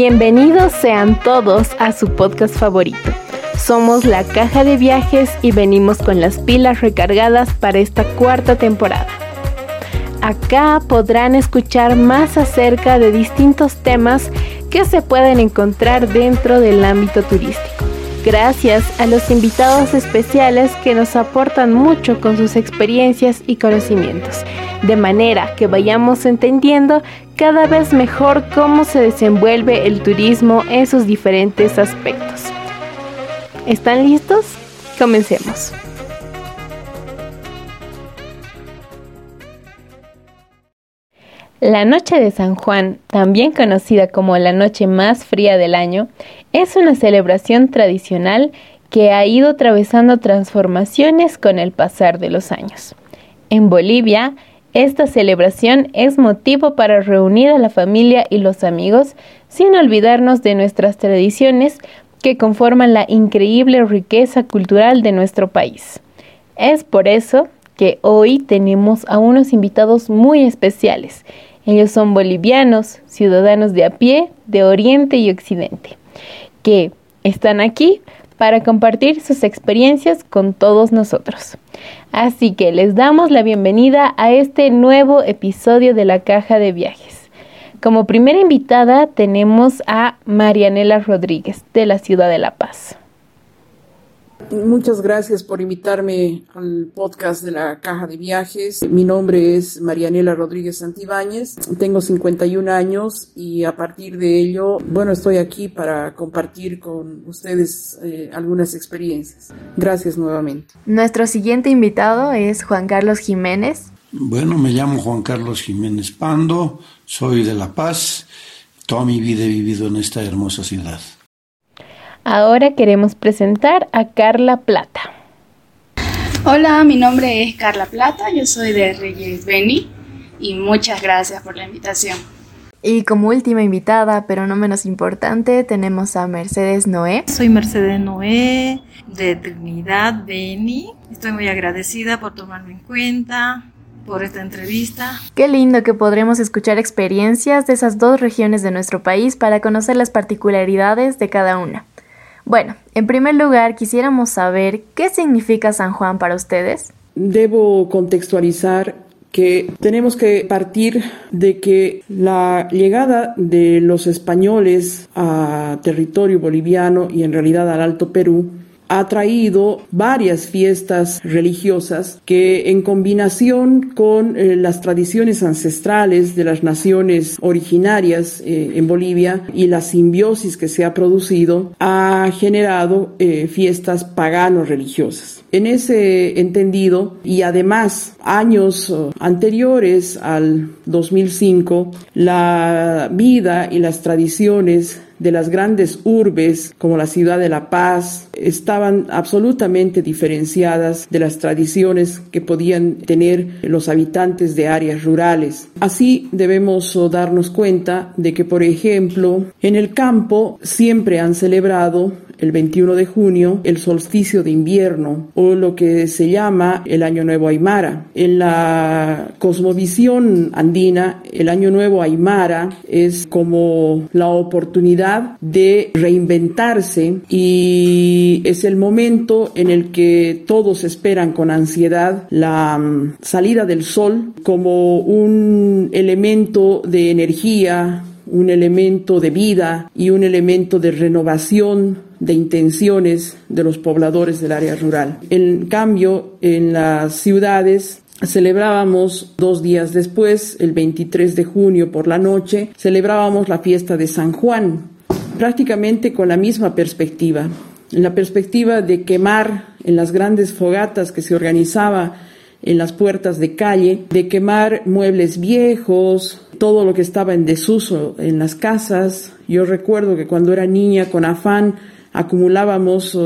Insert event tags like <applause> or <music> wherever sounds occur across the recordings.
Bienvenidos sean todos a su podcast favorito. Somos la caja de viajes y venimos con las pilas recargadas para esta cuarta temporada. Acá podrán escuchar más acerca de distintos temas que se pueden encontrar dentro del ámbito turístico. Gracias a los invitados especiales que nos aportan mucho con sus experiencias y conocimientos, de manera que vayamos entendiendo cada vez mejor cómo se desenvuelve el turismo en sus diferentes aspectos. ¿Están listos? Comencemos. La noche de San Juan, también conocida como la noche más fría del año, es una celebración tradicional que ha ido atravesando transformaciones con el pasar de los años. En Bolivia, esta celebración es motivo para reunir a la familia y los amigos sin olvidarnos de nuestras tradiciones que conforman la increíble riqueza cultural de nuestro país. Es por eso que hoy tenemos a unos invitados muy especiales ellos son bolivianos, ciudadanos de a pie, de Oriente y Occidente, que están aquí para compartir sus experiencias con todos nosotros. Así que les damos la bienvenida a este nuevo episodio de la Caja de Viajes. Como primera invitada tenemos a Marianela Rodríguez de la ciudad de La Paz. Muchas gracias por invitarme al podcast de la Caja de Viajes. Mi nombre es Marianela Rodríguez Santibáñez. Tengo 51 años y a partir de ello, bueno, estoy aquí para compartir con ustedes eh, algunas experiencias. Gracias nuevamente. Nuestro siguiente invitado es Juan Carlos Jiménez. Bueno, me llamo Juan Carlos Jiménez Pando, soy de La Paz. Toda mi vida he vivido en esta hermosa ciudad. Ahora queremos presentar a Carla Plata. Hola, mi nombre es Carla Plata, yo soy de Reyes Beni y muchas gracias por la invitación. Y como última invitada, pero no menos importante, tenemos a Mercedes Noé. Soy Mercedes Noé de Trinidad Beni. Estoy muy agradecida por tomarme en cuenta, por esta entrevista. Qué lindo que podremos escuchar experiencias de esas dos regiones de nuestro país para conocer las particularidades de cada una. Bueno, en primer lugar quisiéramos saber qué significa San Juan para ustedes. Debo contextualizar que tenemos que partir de que la llegada de los españoles a territorio boliviano y en realidad al Alto Perú ha traído varias fiestas religiosas que en combinación con eh, las tradiciones ancestrales de las naciones originarias eh, en Bolivia y la simbiosis que se ha producido ha generado eh, fiestas paganos religiosas. En ese entendido y además años anteriores al 2005, la vida y las tradiciones de las grandes urbes como la ciudad de La Paz estaban absolutamente diferenciadas de las tradiciones que podían tener los habitantes de áreas rurales. Así debemos darnos cuenta de que, por ejemplo, en el campo siempre han celebrado el 21 de junio el solsticio de invierno o lo que se llama el Año Nuevo Aymara. En la cosmovisión andina, el Año Nuevo Aymara es como la oportunidad de reinventarse y es el momento en el que todos esperan con ansiedad la mm, salida del sol como un elemento de energía, un elemento de vida y un elemento de renovación de intenciones de los pobladores del área rural. En cambio, en las ciudades celebrábamos dos días después, el 23 de junio por la noche, celebrábamos la fiesta de San Juan, prácticamente con la misma perspectiva, en la perspectiva de quemar en las grandes fogatas que se organizaba en las puertas de calle, de quemar muebles viejos, todo lo que estaba en desuso en las casas. Yo recuerdo que cuando era niña con afán acumulábamos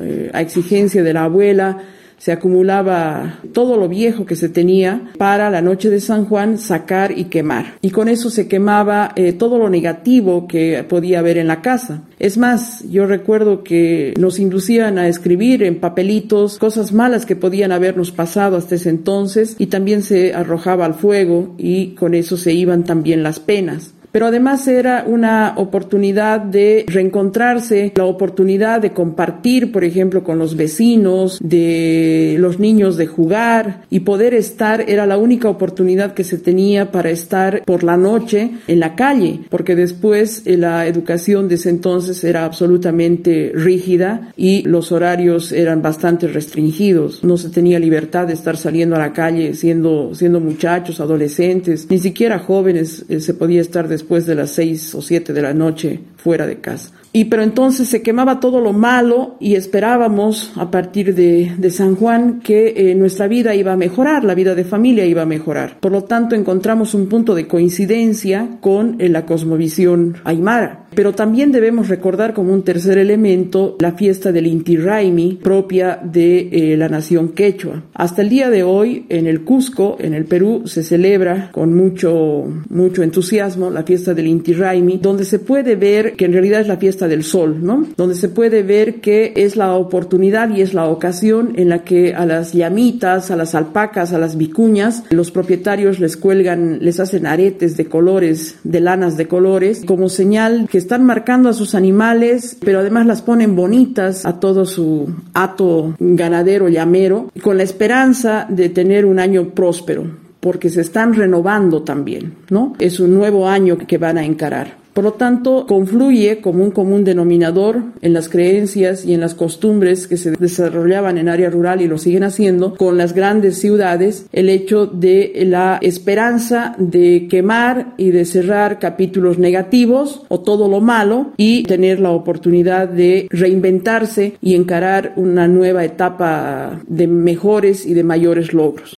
eh, a exigencia de la abuela, se acumulaba todo lo viejo que se tenía para la noche de San Juan sacar y quemar. Y con eso se quemaba eh, todo lo negativo que podía haber en la casa. Es más, yo recuerdo que nos inducían a escribir en papelitos cosas malas que podían habernos pasado hasta ese entonces y también se arrojaba al fuego y con eso se iban también las penas. Pero además era una oportunidad de reencontrarse, la oportunidad de compartir, por ejemplo, con los vecinos, de los niños de jugar y poder estar, era la única oportunidad que se tenía para estar por la noche en la calle, porque después eh, la educación de ese entonces era absolutamente rígida y los horarios eran bastante restringidos. No se tenía libertad de estar saliendo a la calle siendo, siendo muchachos, adolescentes, ni siquiera jóvenes eh, se podía estar después de las seis o siete de la noche fuera de casa. Y pero entonces se quemaba todo lo malo y esperábamos a partir de, de San Juan que eh, nuestra vida iba a mejorar, la vida de familia iba a mejorar. Por lo tanto, encontramos un punto de coincidencia con eh, la cosmovisión aymara. Pero también debemos recordar como un tercer elemento la fiesta del Inti Raimi propia de eh, la nación quechua. Hasta el día de hoy en el Cusco, en el Perú, se celebra con mucho, mucho entusiasmo la fiesta del Inti Raimi, donde se puede ver que en realidad es la fiesta del sol, ¿no? Donde se puede ver que es la oportunidad y es la ocasión en la que a las llamitas, a las alpacas, a las vicuñas, los propietarios les cuelgan, les hacen aretes de colores, de lanas de colores, como señal que están marcando a sus animales, pero además las ponen bonitas a todo su hato ganadero llamero, con la esperanza de tener un año próspero porque se están renovando también, ¿no? Es un nuevo año que van a encarar. Por lo tanto, confluye como un común denominador en las creencias y en las costumbres que se desarrollaban en área rural y lo siguen haciendo con las grandes ciudades, el hecho de la esperanza de quemar y de cerrar capítulos negativos o todo lo malo y tener la oportunidad de reinventarse y encarar una nueva etapa de mejores y de mayores logros.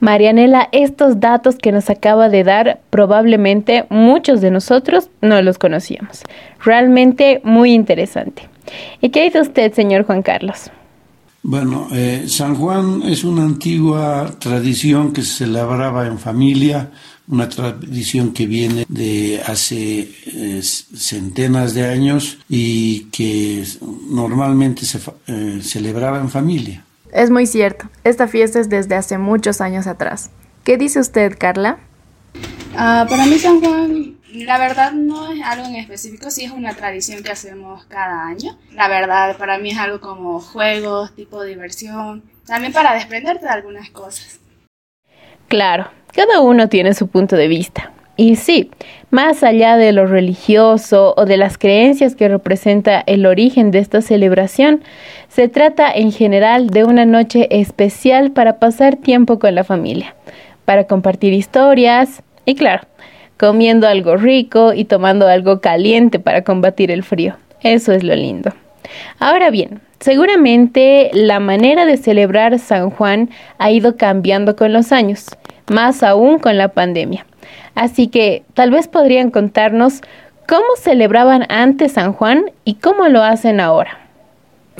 Marianela, estos datos que nos acaba de dar, probablemente muchos de nosotros no los conocíamos. Realmente muy interesante. ¿Y qué dice usted, señor Juan Carlos? Bueno, eh, San Juan es una antigua tradición que se celebraba en familia, una tradición que viene de hace eh, centenas de años y que normalmente se eh, celebraba en familia. Es muy cierto, esta fiesta es desde hace muchos años atrás. ¿Qué dice usted, Carla? Ah, para mí San Juan, la verdad no es algo en específico, sí es una tradición que hacemos cada año. La verdad, para mí es algo como juegos, tipo diversión, también para desprenderte de algunas cosas. Claro, cada uno tiene su punto de vista. Y sí, más allá de lo religioso o de las creencias que representa el origen de esta celebración, se trata en general de una noche especial para pasar tiempo con la familia, para compartir historias y claro, comiendo algo rico y tomando algo caliente para combatir el frío. Eso es lo lindo. Ahora bien, seguramente la manera de celebrar San Juan ha ido cambiando con los años, más aún con la pandemia. Así que tal vez podrían contarnos cómo celebraban antes San Juan y cómo lo hacen ahora.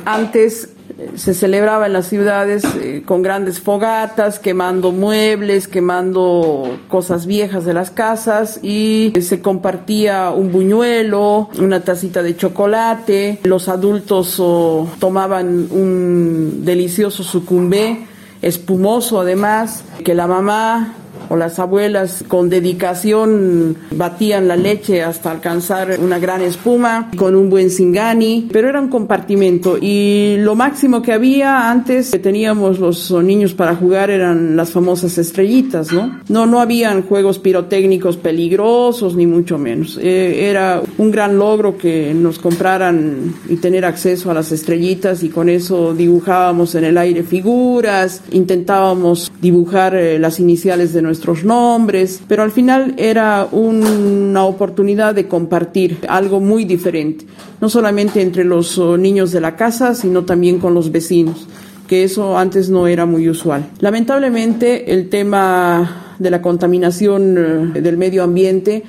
Antes eh, se celebraba en las ciudades eh, con grandes fogatas, quemando muebles, quemando cosas viejas de las casas y se compartía un buñuelo, una tacita de chocolate. Los adultos tomaban un delicioso sucumbé, espumoso además, que la mamá o las abuelas con dedicación batían la leche hasta alcanzar una gran espuma con un buen singani, pero era un compartimento y lo máximo que había antes que teníamos los niños para jugar eran las famosas estrellitas, ¿no? No, no habían juegos pirotécnicos peligrosos ni mucho menos. Eh, era un gran logro que nos compraran y tener acceso a las estrellitas y con eso dibujábamos en el aire figuras, intentábamos dibujar eh, las iniciales de nuestro nuestros nombres, pero al final era una oportunidad de compartir algo muy diferente, no solamente entre los oh, niños de la casa, sino también con los vecinos que eso antes no era muy usual. Lamentablemente el tema de la contaminación eh, del medio ambiente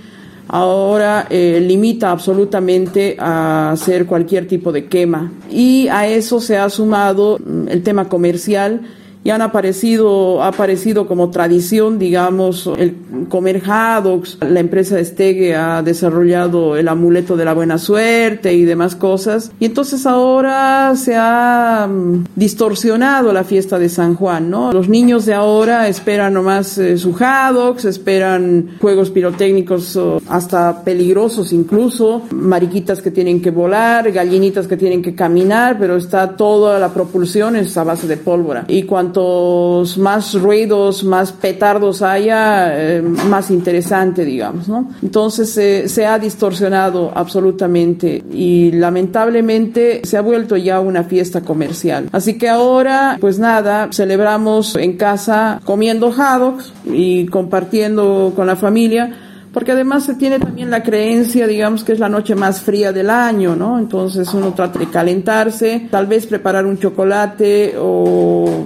ahora eh, limita absolutamente a hacer cualquier tipo de quema y a eso se ha sumado mm, el tema comercial y han aparecido, ha aparecido como tradición, digamos, el comer haddocks. La empresa Estege ha desarrollado el amuleto de la buena suerte y demás cosas. Y entonces ahora se ha mm, distorsionado la fiesta de San Juan, ¿no? Los niños de ahora esperan nomás eh, su haddocks, esperan juegos pirotécnicos hasta peligrosos incluso, mariquitas que tienen que volar, gallinitas que tienen que caminar, pero está toda la propulsión es a base de pólvora. Y cuantos más ruidos, más petardos haya, eh, más interesante, digamos. Entonces eh, se ha distorsionado absolutamente y lamentablemente se ha vuelto ya una fiesta comercial. Así que ahora, pues nada, celebramos en casa comiendo haddocks y compartiendo con la familia porque además se tiene también la creencia, digamos, que es la noche más fría del año, ¿no? Entonces uno trata de calentarse, tal vez preparar un chocolate o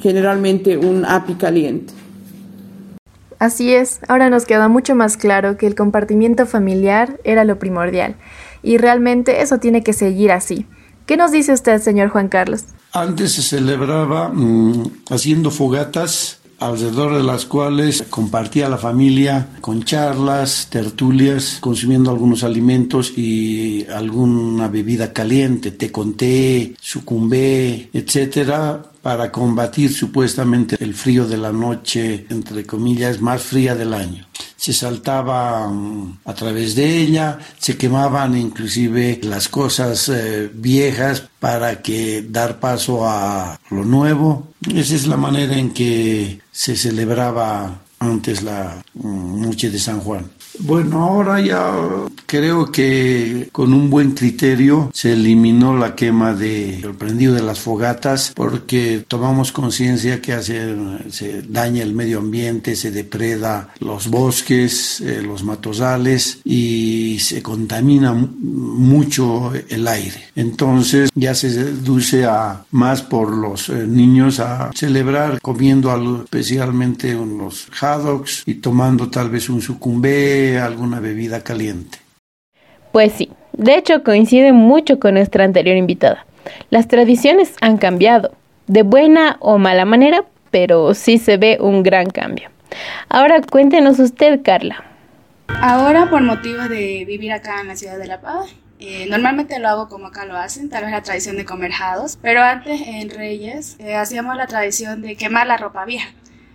generalmente un api caliente. Así es, ahora nos queda mucho más claro que el compartimiento familiar era lo primordial y realmente eso tiene que seguir así. ¿Qué nos dice usted, señor Juan Carlos? Antes se celebraba mm, haciendo fogatas alrededor de las cuales compartía la familia con charlas, tertulias, consumiendo algunos alimentos y alguna bebida caliente, té con té, sucumbé, etcétera, para combatir supuestamente el frío de la noche, entre comillas, más fría del año. Se saltaba a través de ella, se quemaban inclusive las cosas eh, viejas para que dar paso a lo nuevo. Esa es la manera en que se celebraba antes la mm, noche de San Juan. Bueno, ahora ya creo que con un buen criterio se eliminó la quema de el prendido de las fogatas porque tomamos conciencia que hace, se daña el medio ambiente, se depreda los bosques, eh, los matosales y se contamina mucho el aire. Entonces ya se deduce a más por los eh, niños a celebrar comiendo algo, especialmente unos haddocks y tomando tal vez un sucumbé alguna bebida caliente. Pues sí, de hecho coincide mucho con nuestra anterior invitada. Las tradiciones han cambiado, de buena o mala manera, pero sí se ve un gran cambio. Ahora cuéntenos usted, Carla. Ahora, por motivos de vivir acá en la ciudad de La Paz, eh, normalmente lo hago como acá lo hacen, tal vez la tradición de comer jados, pero antes en Reyes eh, hacíamos la tradición de quemar la ropa vieja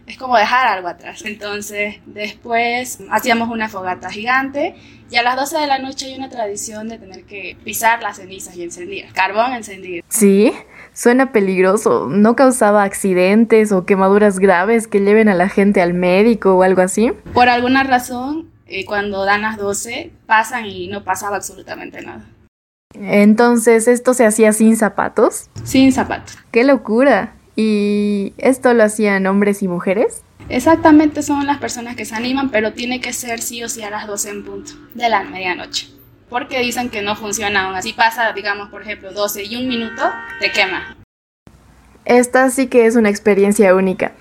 es como dejar algo atrás. Entonces, después hacíamos una fogata gigante y a las 12 de la noche hay una tradición de tener que pisar las cenizas y encender, carbón encendido. Sí, suena peligroso. ¿No causaba accidentes o quemaduras graves que lleven a la gente al médico o algo así? Por alguna razón, eh, cuando dan las 12, pasan y no pasaba absolutamente nada. Entonces, ¿esto se hacía sin zapatos? Sin zapatos. ¡Qué locura! ¿Y esto lo hacían hombres y mujeres? Exactamente, son las personas que se animan, pero tiene que ser sí o sí a las 12 en punto de la medianoche. Porque dicen que no funciona aún así. Pasa, digamos, por ejemplo, 12 y un minuto, te quema. Esta sí que es una experiencia única.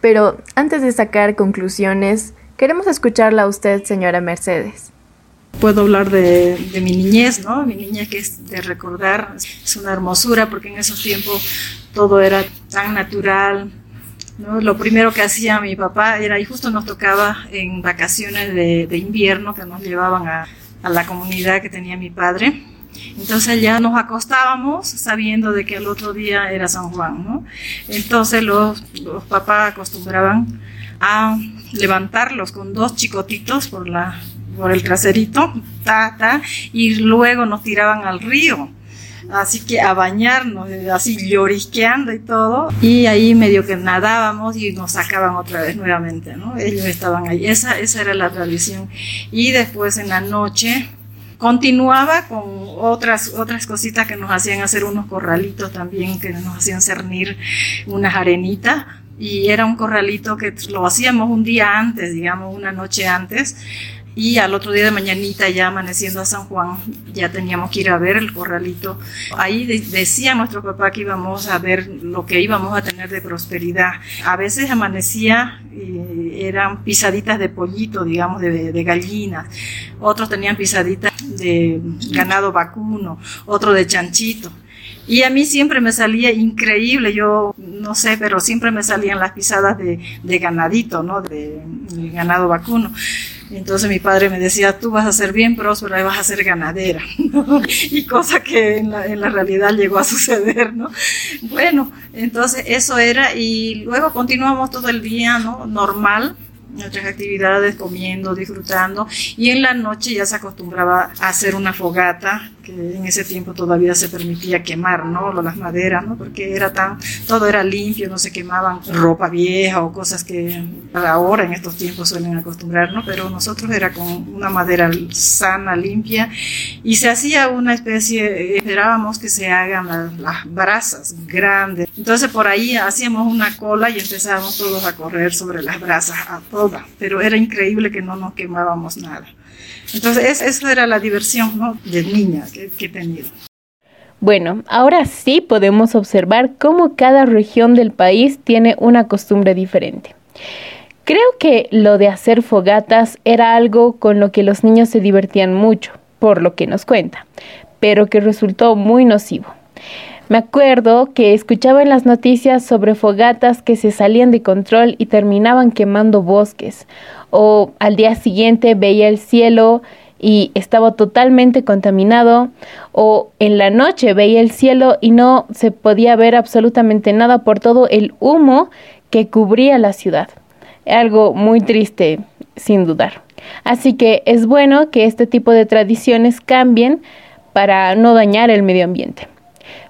Pero antes de sacar conclusiones, queremos escucharla a usted, señora Mercedes. Puedo hablar de, de, mi niñez, ¿no? Mi niñez que es de recordar, es una hermosura porque en esos tiempos todo era tan natural. Lo primero que hacía mi papá era, y justo nos tocaba en vacaciones de, invierno que nos llevaban a, la comunidad que tenía mi padre. Entonces ya nos acostábamos sabiendo de que el otro día era San Juan. Entonces los, los papás acostumbraban a levantarlos con dos chicotitos por, por el traserito, ta, ta, y luego nos tiraban al río así que a bañarnos, así llorisqueando y todo, y ahí medio que nadábamos y nos sacaban otra vez nuevamente, ¿no? Ellos estaban ahí, esa, esa era la tradición. Y después en la noche continuaba con otras, otras cositas que nos hacían hacer unos corralitos también, que nos hacían cernir unas arenitas y era un corralito que lo hacíamos un día antes, digamos, una noche antes, y al otro día de mañanita ya amaneciendo a San Juan ya teníamos que ir a ver el corralito. Ahí decía nuestro papá que íbamos a ver lo que íbamos a tener de prosperidad. A veces amanecía y eran pisaditas de pollito, digamos, de, de gallinas. Otros tenían pisaditas de ganado vacuno, otro de chanchito. Y a mí siempre me salía increíble, yo no sé, pero siempre me salían las pisadas de, ganadito, ¿no? De, de ganado vacuno. Entonces mi padre me decía, tú vas a ser bien próspera y vas a ser ganadera. <laughs> y cosa que en la, en la, realidad llegó a suceder, ¿no? Bueno, entonces eso era y luego continuamos todo el día, ¿no? Normal nuestras actividades, comiendo, disfrutando, y en la noche ya se acostumbraba a hacer una fogata, que en ese tiempo todavía se permitía quemar, ¿no? Las maderas, ¿no? Porque era tan, todo era limpio, no se quemaban ropa vieja o cosas que ahora en estos tiempos suelen acostumbrar, ¿no? Pero nosotros era con una madera sana, limpia, y se hacía una especie, esperábamos que se hagan las, las brasas grandes. Entonces por ahí hacíamos una cola y empezábamos todos a correr sobre las brasas, a toda, pero era increíble que no nos quemábamos nada. Entonces, esa era la diversión de niña que, que he tenido. Bueno, ahora sí podemos observar cómo cada región del país tiene una costumbre diferente. Creo que lo de hacer fogatas era algo con lo que los niños se divertían mucho, por lo que nos cuenta, pero que resultó muy nocivo. Me acuerdo que escuchaba en las noticias sobre fogatas que se salían de control y terminaban quemando bosques, o al día siguiente veía el cielo y estaba totalmente contaminado, o en la noche veía el cielo y no se podía ver absolutamente nada por todo el humo que cubría la ciudad. Algo muy triste, sin dudar. Así que es bueno que este tipo de tradiciones cambien para no dañar el medio ambiente.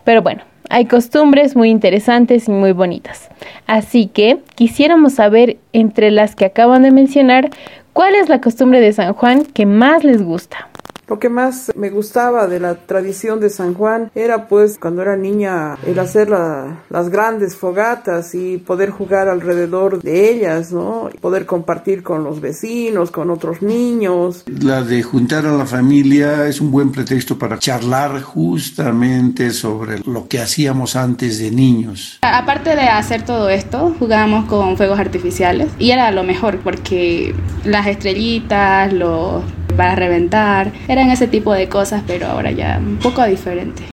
Pero bueno, hay costumbres muy interesantes y muy bonitas. Así que quisiéramos saber entre las que acaban de mencionar, ¿cuál es la costumbre de San Juan que más les gusta? Lo que más me gustaba de la tradición de San Juan era pues cuando era niña el hacer la, las grandes fogatas y poder jugar alrededor de ellas, ¿no? Poder compartir con los vecinos, con otros niños. La de juntar a la familia es un buen pretexto para charlar justamente sobre lo que hacíamos antes de niños. Aparte de hacer todo esto, jugábamos con fuegos artificiales y era lo mejor porque las estrellitas, los para reventar. Eran ese tipo de cosas, pero ahora ya un poco diferente.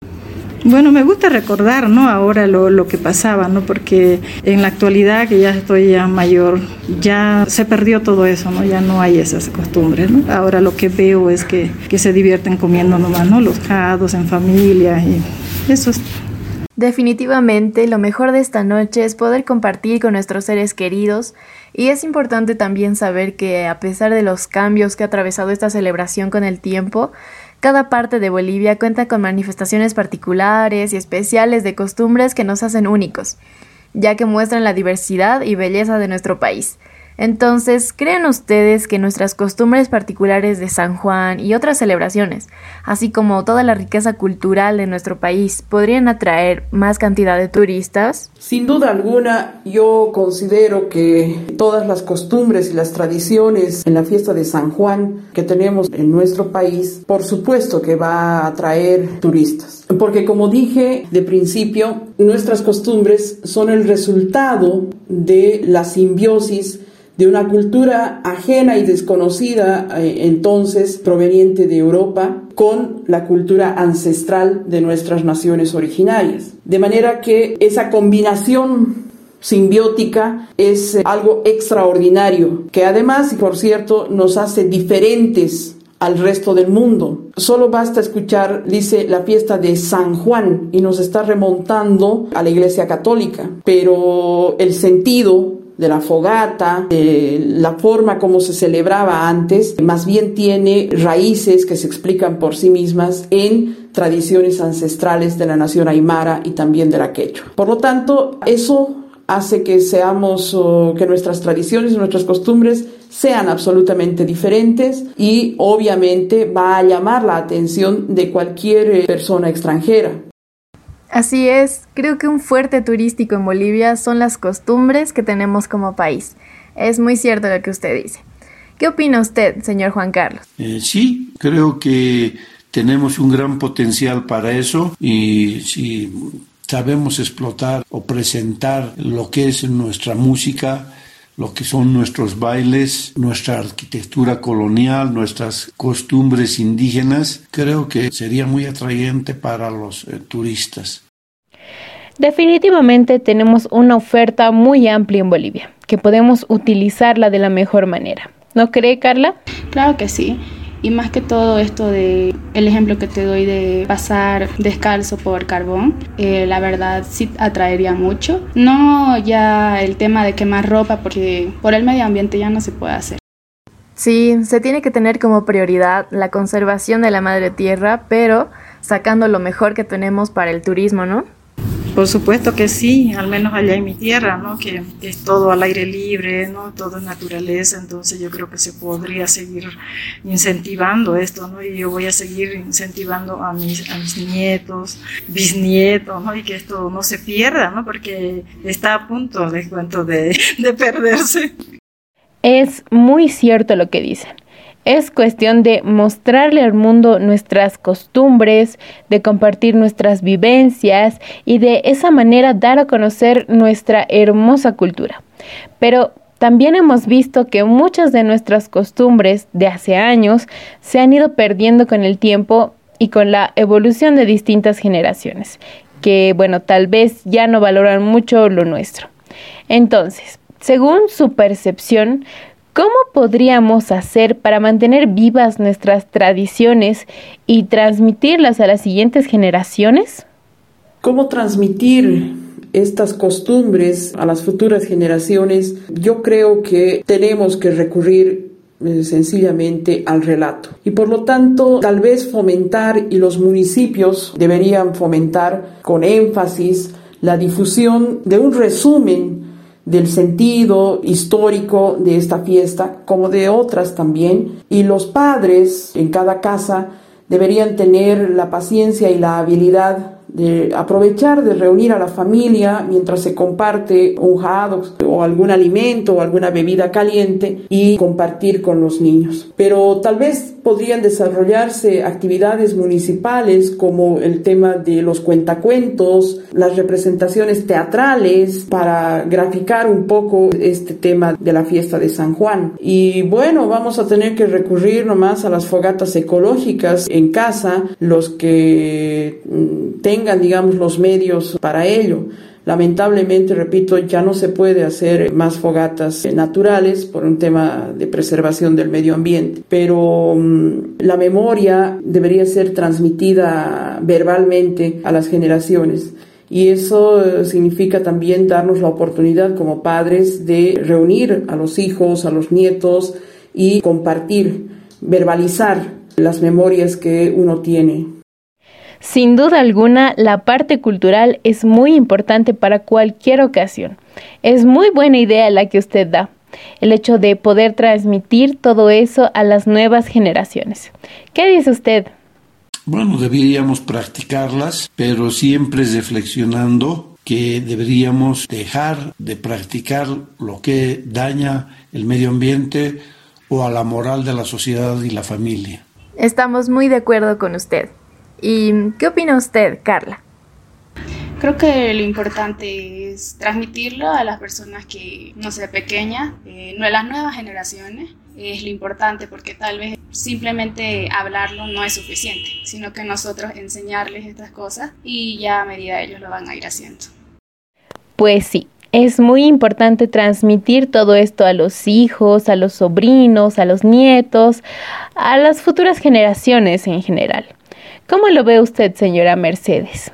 Bueno, me gusta recordar, ¿no? Ahora lo, lo, que pasaba, ¿no? Porque en la actualidad, que ya estoy ya mayor, ya se perdió todo eso, ¿no? Ya no hay esas costumbres, ¿no? Ahora lo que veo es que, que se divierten comiendo nomás, ¿no? Los jados en familia y eso es Definitivamente, lo mejor de esta noche es poder compartir con nuestros seres queridos y es importante también saber que a pesar de los cambios que ha atravesado esta celebración con el tiempo, cada parte de Bolivia cuenta con manifestaciones particulares y especiales de costumbres que nos hacen únicos, ya que muestran la diversidad y belleza de nuestro país. Entonces, ¿creen ustedes que nuestras costumbres particulares de San Juan y otras celebraciones, así como toda la riqueza cultural de nuestro país, podrían atraer más cantidad de turistas? Sin duda alguna, yo considero que todas las costumbres y las tradiciones en la fiesta de San Juan que tenemos en nuestro país, por supuesto que va a atraer turistas. Porque como dije de principio, nuestras costumbres son el resultado de la simbiosis de una cultura ajena y desconocida eh, entonces proveniente de Europa con la cultura ancestral de nuestras naciones originarias. De manera que esa combinación simbiótica es eh, algo extraordinario, que además, y por cierto, nos hace diferentes al resto del mundo. Solo basta escuchar, dice, la fiesta de San Juan y nos está remontando a la Iglesia Católica, pero el sentido de la fogata, de la forma como se celebraba antes, más bien tiene raíces que se explican por sí mismas en tradiciones ancestrales de la nación aymara y también de la quechua. Por lo tanto, eso hace que seamos, uh, que nuestras tradiciones y nuestras costumbres sean absolutamente diferentes y obviamente va a llamar la atención de cualquier eh, persona extranjera. Así es, creo que un fuerte turístico en Bolivia son las costumbres que tenemos como país. Es muy cierto lo que usted dice. ¿Qué opina usted, señor Juan Carlos? Eh, sí, creo que tenemos un gran potencial para eso y si sabemos explotar o presentar lo que es nuestra música, lo que son nuestros bailes, nuestra arquitectura colonial, nuestras costumbres indígenas, creo que sería muy atrayente para los eh, turistas. Definitivamente tenemos una oferta muy amplia en Bolivia, que podemos utilizarla de la mejor manera. ¿No cree, Carla? Claro que sí. Y más que todo esto de el ejemplo que te doy de pasar descalzo por carbón, eh, la verdad sí atraería mucho. No ya el tema de quemar ropa porque por el medio ambiente ya no se puede hacer. Sí, se tiene que tener como prioridad la conservación de la madre tierra, pero sacando lo mejor que tenemos para el turismo, ¿no? Por supuesto que sí, al menos allá en mi tierra, ¿no? que es todo al aire libre, ¿no? todo es naturaleza, entonces yo creo que se podría seguir incentivando esto, ¿no? y yo voy a seguir incentivando a mis, a mis nietos, bisnietos, ¿no? y que esto no se pierda, ¿no? porque está a punto, les cuento, de, <laughs> de perderse. Es muy cierto lo que dicen. Es cuestión de mostrarle al mundo nuestras costumbres, de compartir nuestras vivencias y de esa manera dar a conocer nuestra hermosa cultura. Pero también hemos visto que muchas de nuestras costumbres de hace años se han ido perdiendo con el tiempo y con la evolución de distintas generaciones, que bueno, tal vez ya no valoran mucho lo nuestro. Entonces, según su percepción, ¿Cómo podríamos hacer para mantener vivas nuestras tradiciones y transmitirlas a las siguientes generaciones? ¿Cómo transmitir estas costumbres a las futuras generaciones? Yo creo que tenemos que recurrir eh, sencillamente al relato. Y por lo tanto, tal vez fomentar, y los municipios deberían fomentar con énfasis, la difusión de un resumen del sentido histórico de esta fiesta, como de otras también, y los padres en cada casa deberían tener la paciencia y la habilidad de aprovechar de reunir a la familia mientras se comparte un jado o algún alimento o alguna bebida caliente y compartir con los niños. Pero tal vez podrían desarrollarse actividades municipales como el tema de los cuentacuentos, las representaciones teatrales para graficar un poco este tema de la fiesta de San Juan. Y bueno, vamos a tener que recurrir nomás a las fogatas ecológicas en casa, los que mm, tengan tengan, digamos, los medios para ello. Lamentablemente, repito, ya no se puede hacer más fogatas naturales por un tema de preservación del medio ambiente, pero mm, la memoria debería ser transmitida verbalmente a las generaciones. Y eso eh, significa también darnos la oportunidad como padres de reunir a los hijos, a los nietos y compartir, verbalizar las memorias que uno tiene. Sin duda alguna, la parte cultural es muy importante para cualquier ocasión. Es muy buena idea la que usted da, el hecho de poder transmitir todo eso a las nuevas generaciones. ¿Qué dice usted? Bueno, deberíamos practicarlas, pero siempre reflexionando que deberíamos dejar de practicar lo que daña el medio ambiente o a la moral de la sociedad y la familia. Estamos muy de acuerdo con usted. ¿Y qué opina usted, Carla? Creo que lo importante es transmitirlo a las personas que, no sé, pequeñas, eh, no a las nuevas generaciones. Es lo importante porque tal vez simplemente hablarlo no es suficiente, sino que nosotros enseñarles estas cosas y ya a medida ellos lo van a ir haciendo. Pues sí, es muy importante transmitir todo esto a los hijos, a los sobrinos, a los nietos, a las futuras generaciones en general. ¿Cómo lo ve usted, señora Mercedes?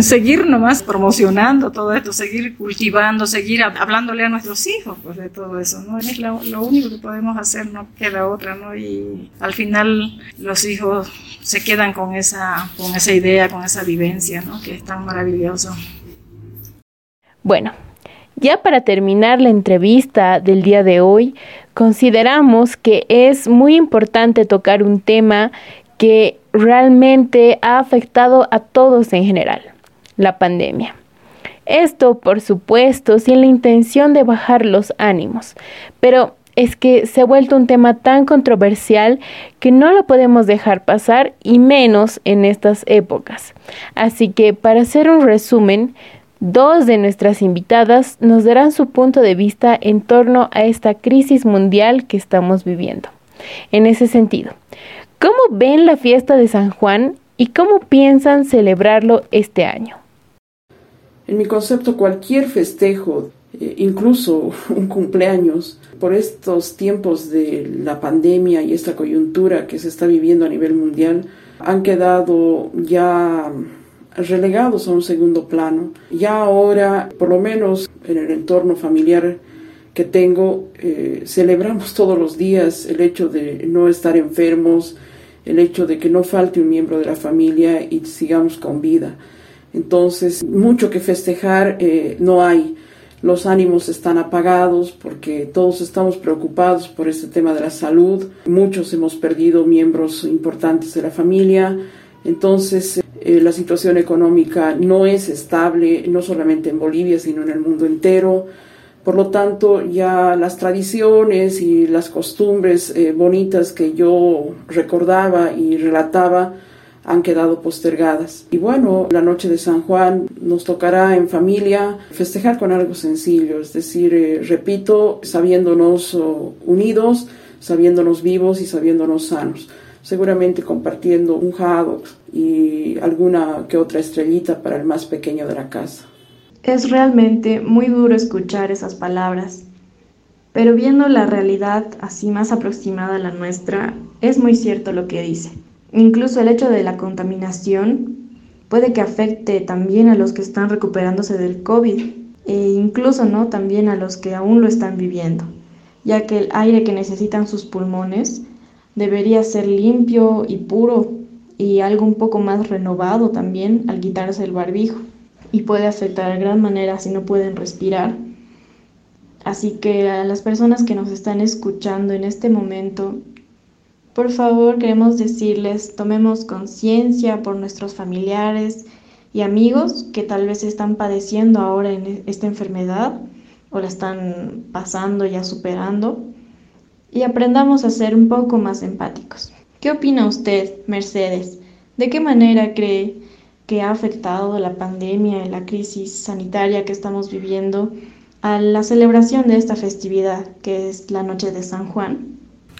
Seguir nomás promocionando todo esto, seguir cultivando, seguir hablándole a nuestros hijos pues, de todo eso, ¿no? Es lo, único que podemos hacer, no queda otra, ¿no? Y al final los hijos se quedan con esa, con esa idea, con esa vivencia, ¿no? Que es tan maravilloso. Bueno, ya para terminar la entrevista del día de hoy, consideramos que es muy importante tocar un tema que realmente ha afectado a todos en general, la pandemia. Esto, por supuesto, sin la intención de bajar los ánimos, pero es que se ha vuelto un tema tan controversial que no lo podemos dejar pasar y menos en estas épocas. Así que para hacer un resumen, dos de nuestras invitadas nos darán su punto de vista en torno a esta crisis mundial que estamos viviendo. En ese sentido, ¿Cómo ven la fiesta de San Juan y cómo piensan celebrarlo este año? En mi concepto, cualquier festejo, eh, incluso <laughs> un cumpleaños, por estos tiempos de la pandemia y esta coyuntura que se está viviendo a nivel mundial, han quedado ya relegados a un segundo plano. Ya ahora, por lo menos en el entorno familiar que tengo, eh, celebramos <laughs> todos los días el hecho de no estar enfermos, el hecho de que no falte un miembro de la familia y sigamos con vida. Entonces, mucho que festejar eh, no hay. Los ánimos están apagados porque todos estamos preocupados por este tema de la salud. Muchos hemos perdido miembros importantes de la familia. Entonces, eh, la situación económica no es estable, no solamente en Bolivia, sino en el mundo entero. Por lo tanto, ya las tradiciones y las costumbres eh, bonitas que yo recordaba y relataba han quedado postergadas. Y bueno, la noche de San Juan nos tocará en familia festejar con algo sencillo, es decir, eh, repito, sabiéndonos oh, unidos, sabiéndonos vivos y sabiéndonos sanos. Seguramente compartiendo un haddock y alguna que otra estrellita para el más pequeño de la casa. Es realmente muy duro escuchar esas palabras, pero viendo la realidad así más aproximada a la nuestra, es muy cierto lo que dice. Incluso el hecho de la contaminación puede que afecte también a los que están recuperándose del COVID e incluso no también a los que aún lo están viviendo, ya que el aire que necesitan sus pulmones debería ser limpio y puro y algo un poco más renovado también al quitarse el barbijo y puede afectar de gran manera si no pueden respirar. Así que a las personas que nos están escuchando en este momento por favor, queremos decirles, tomemos conciencia por nuestros familiares y amigos que tal vez están padeciendo ahora en esta enfermedad o la están pasando ya superando y aprendamos a ser un poco más empáticos. ¿Qué opina usted, Mercedes? ¿De qué manera cree que ha afectado la pandemia y la crisis sanitaria que estamos viviendo a la celebración de esta festividad que es la noche de San Juan?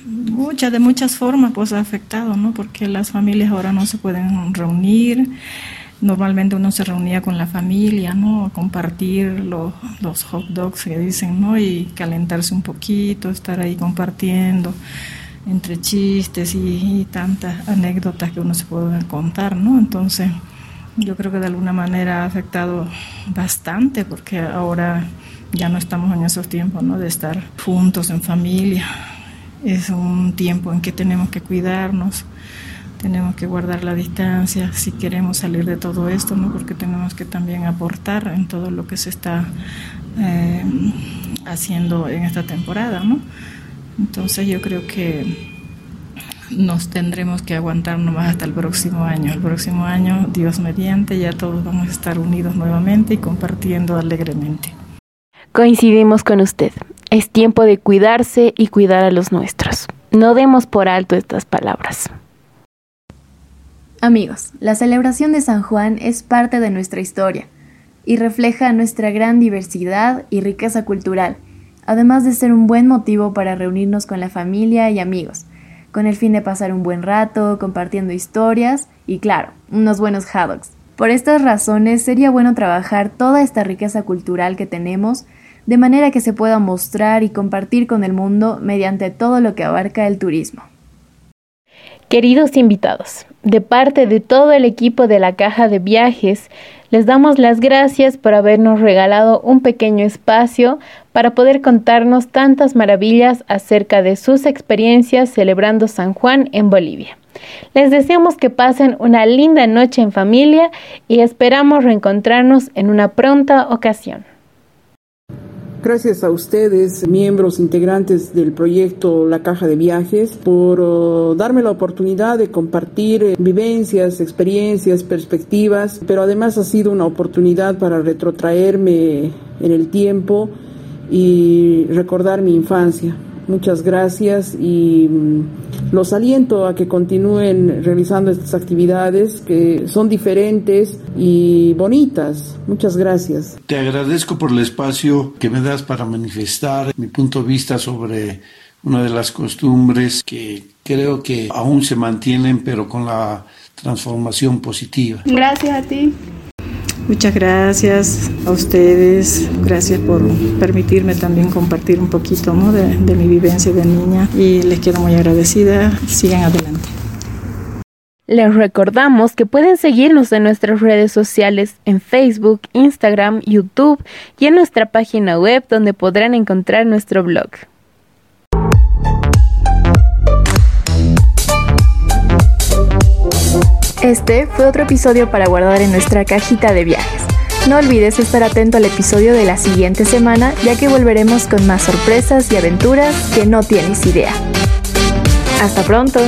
muchas, de muchas formas pues ha afectado, ¿no? Porque las familias ahora no se pueden reunir. Normalmente uno se reunía con la familia, ¿no? compartir los, los hot dogs que dicen, ¿no? Y calentarse un poquito, estar ahí compartiendo entre chistes y, y, tantas anécdotas que uno se puede contar, ¿no? Entonces, yo creo que de alguna manera ha afectado bastante porque ahora ya no estamos en esos tiempos, ¿no? De estar juntos en familia, es un tiempo en que tenemos que cuidarnos, tenemos que guardar la distancia si queremos salir de todo esto, ¿no? porque tenemos que también aportar en todo lo que se está eh, haciendo en esta temporada. ¿no? Entonces yo creo que nos tendremos que aguantar nomás hasta el próximo año. El próximo año, Dios mediante, ya todos vamos a estar unidos nuevamente y compartiendo alegremente. Coincidimos con usted. Es tiempo de cuidarse y cuidar a los nuestros. No demos por alto estas palabras. Amigos, la celebración de San Juan es parte de nuestra historia y refleja nuestra gran diversidad y riqueza cultural, además de ser un buen motivo para reunirnos con la familia y amigos, con el fin de pasar un buen rato, compartiendo historias y, claro, unos buenos haddocks. Por estas razones sería bueno trabajar toda esta riqueza cultural que tenemos de manera que se pueda mostrar y compartir con el mundo mediante todo lo que abarca el turismo. Queridos invitados, de parte de todo el equipo de la Caja de Viajes, les damos las gracias por habernos regalado un pequeño espacio para poder contarnos tantas maravillas acerca de sus experiencias celebrando San Juan en Bolivia. Les deseamos que pasen una linda noche en familia y esperamos reencontrarnos en una pronta ocasión. Gracias a ustedes, miembros integrantes del proyecto La Caja de Viajes, por oh, darme la oportunidad de compartir eh, vivencias, experiencias, perspectivas, pero además ha sido una oportunidad para retrotraerme en el tiempo y recordar mi infancia. Muchas gracias y mm, los aliento a que continúen realizando estas actividades que son diferentes y bonitas. Muchas gracias. Te agradezco por el espacio que me das para manifestar mi punto de vista sobre una de las costumbres que creo que aún se mantienen pero con la transformación positiva. Gracias a ti. Muchas gracias a ustedes, gracias por permitirme también compartir un poquito de, de mi vivencia de niña y les quedo muy agradecida. Sigan adelante. Les recordamos que pueden seguirnos en nuestras redes sociales en Facebook, Instagram, YouTube y en nuestra página web donde podrán encontrar nuestro blog. Este fue otro episodio para guardar en nuestra cajita de viajes. No olvides estar atento al episodio de la siguiente semana, ya que volveremos con más sorpresas y aventuras que no tienes idea. Hasta pronto.